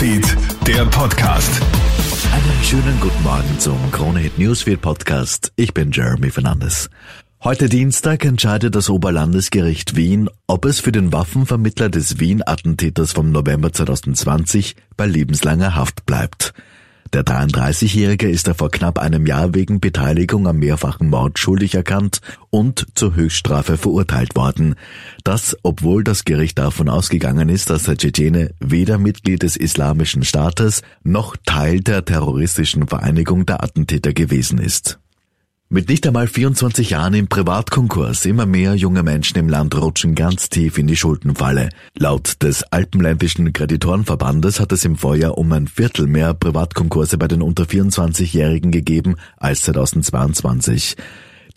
Newsfeed, der Podcast. Einen schönen guten Morgen zum Kronehit Newsfeed Podcast. Ich bin Jeremy Fernandes. Heute Dienstag entscheidet das Oberlandesgericht Wien, ob es für den Waffenvermittler des Wien-Attentäters vom November 2020 bei lebenslanger Haft bleibt. Der 33-Jährige ist er vor knapp einem Jahr wegen Beteiligung am mehrfachen Mord schuldig erkannt und zur Höchststrafe verurteilt worden. Das, obwohl das Gericht davon ausgegangen ist, dass der Tschetschene weder Mitglied des Islamischen Staates noch Teil der terroristischen Vereinigung der Attentäter gewesen ist. Mit nicht einmal 24 Jahren im Privatkonkurs immer mehr junge Menschen im Land rutschen ganz tief in die Schuldenfalle. Laut des Alpenländischen Kreditorenverbandes hat es im Vorjahr um ein Viertel mehr Privatkonkurse bei den unter 24-Jährigen gegeben als 2022.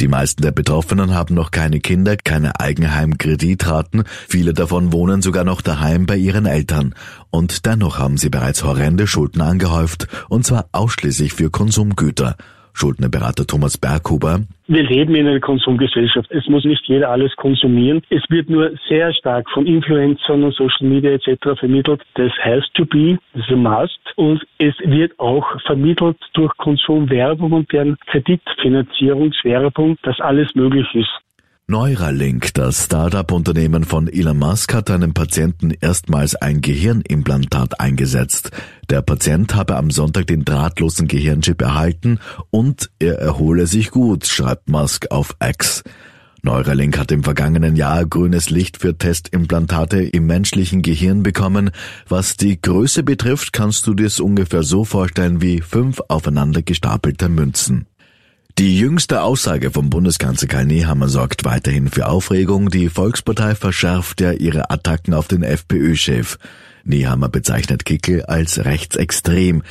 Die meisten der Betroffenen haben noch keine Kinder, keine Eigenheimkreditraten, viele davon wohnen sogar noch daheim bei ihren Eltern. Und dennoch haben sie bereits horrende Schulden angehäuft, und zwar ausschließlich für Konsumgüter. Schuldnerberater Thomas Berghuber. Wir leben in einer Konsumgesellschaft. Es muss nicht jeder alles konsumieren. Es wird nur sehr stark von Influencern und Social Media etc. vermittelt. Das has to be, das ist a must. Und es wird auch vermittelt durch Konsumwerbung und deren Kreditfinanzierungswerbung, dass alles möglich ist. Neuralink, das Startup-Unternehmen von Elon Musk, hat einem Patienten erstmals ein Gehirnimplantat eingesetzt. Der Patient habe am Sonntag den drahtlosen Gehirnchip erhalten und er erhole sich gut, schreibt Musk auf X. Neuralink hat im vergangenen Jahr grünes Licht für Testimplantate im menschlichen Gehirn bekommen. Was die Größe betrifft, kannst du dir es ungefähr so vorstellen wie fünf aufeinander gestapelte Münzen. Die jüngste Aussage vom Bundeskanzler Karl Nehammer sorgt weiterhin für Aufregung. Die Volkspartei verschärft ja ihre Attacken auf den FPÖ-Chef. Nehammer bezeichnet Kickel als rechtsextrem.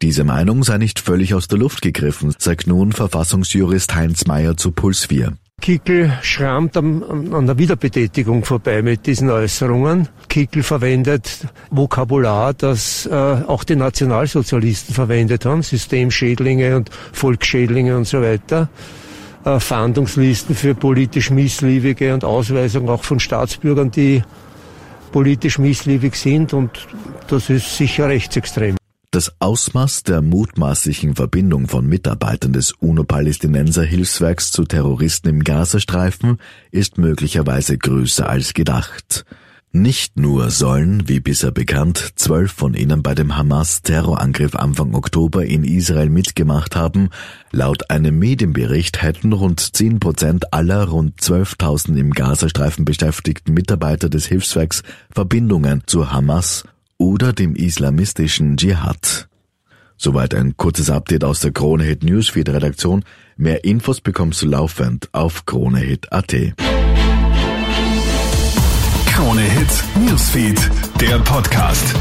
Diese Meinung sei nicht völlig aus der Luft gegriffen, sagt nun Verfassungsjurist Heinz Mayer zu Puls 4. Kickel schrammt an, an der Wiederbetätigung vorbei mit diesen Äußerungen. Kickel verwendet Vokabular, das äh, auch die Nationalsozialisten verwendet haben, Systemschädlinge und Volksschädlinge und so weiter. Äh, Fahndungslisten für politisch Missliebige und Ausweisung auch von Staatsbürgern, die politisch missliebig sind und das ist sicher rechtsextrem. Das Ausmaß der mutmaßlichen Verbindung von Mitarbeitern des UNO-Palästinenser Hilfswerks zu Terroristen im Gazastreifen ist möglicherweise größer als gedacht. Nicht nur sollen, wie bisher bekannt, zwölf von ihnen bei dem Hamas-Terrorangriff Anfang Oktober in Israel mitgemacht haben, laut einem Medienbericht hätten rund zehn Prozent aller rund 12.000 im Gazastreifen beschäftigten Mitarbeiter des Hilfswerks Verbindungen zu Hamas oder dem islamistischen Dschihad. Soweit ein kurzes Update aus der Kronehit Newsfeed Redaktion. Mehr Infos bekommst du laufend auf kronehit.at. Kronehit Newsfeed, der Podcast.